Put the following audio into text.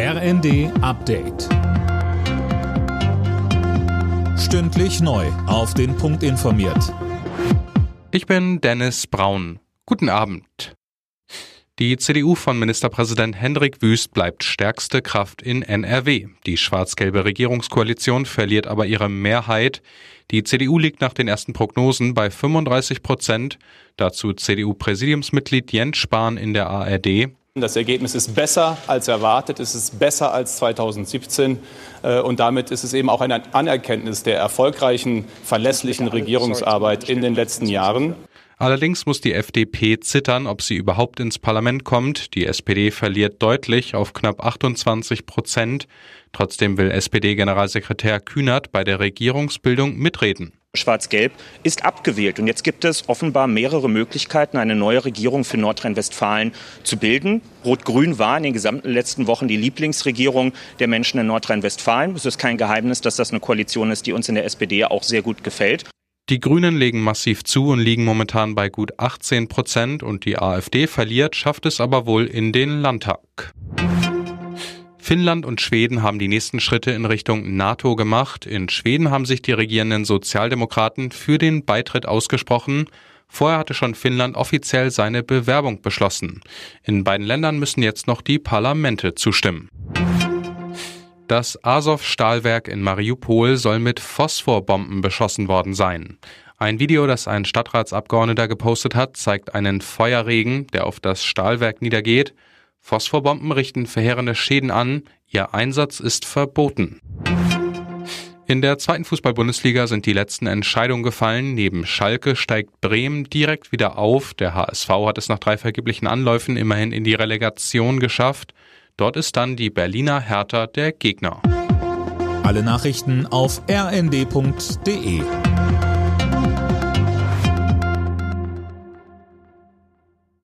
RND Update. Stündlich neu. Auf den Punkt informiert. Ich bin Dennis Braun. Guten Abend. Die CDU von Ministerpräsident Hendrik Wüst bleibt stärkste Kraft in NRW. Die schwarz-gelbe Regierungskoalition verliert aber ihre Mehrheit. Die CDU liegt nach den ersten Prognosen bei 35 Prozent. Dazu CDU-Präsidiumsmitglied Jens Spahn in der ARD. Das Ergebnis ist besser als erwartet, es ist besser als 2017 äh, und damit ist es eben auch eine Anerkenntnis der erfolgreichen, verlässlichen Regierungsarbeit in den letzten Jahren. Allerdings muss die FDP zittern, ob sie überhaupt ins Parlament kommt. Die SPD verliert deutlich auf knapp 28 Prozent. Trotzdem will SPD-Generalsekretär Kühnert bei der Regierungsbildung mitreden. Schwarz-Gelb ist abgewählt. Und jetzt gibt es offenbar mehrere Möglichkeiten, eine neue Regierung für Nordrhein-Westfalen zu bilden. Rot-Grün war in den gesamten letzten Wochen die Lieblingsregierung der Menschen in Nordrhein-Westfalen. Es ist kein Geheimnis, dass das eine Koalition ist, die uns in der SPD auch sehr gut gefällt. Die Grünen legen massiv zu und liegen momentan bei gut 18 Prozent und die AfD verliert, schafft es aber wohl in den Landtag. Finnland und Schweden haben die nächsten Schritte in Richtung NATO gemacht. In Schweden haben sich die regierenden Sozialdemokraten für den Beitritt ausgesprochen. Vorher hatte schon Finnland offiziell seine Bewerbung beschlossen. In beiden Ländern müssen jetzt noch die Parlamente zustimmen. Das Azov-Stahlwerk in Mariupol soll mit Phosphorbomben beschossen worden sein. Ein Video, das ein Stadtratsabgeordneter gepostet hat, zeigt einen Feuerregen, der auf das Stahlwerk niedergeht. Phosphorbomben richten verheerende Schäden an. Ihr Einsatz ist verboten. In der zweiten Fußball-Bundesliga sind die letzten Entscheidungen gefallen. Neben Schalke steigt Bremen direkt wieder auf. Der HSV hat es nach drei vergeblichen Anläufen immerhin in die Relegation geschafft. Dort ist dann die Berliner Hertha der Gegner. Alle Nachrichten auf rnd.de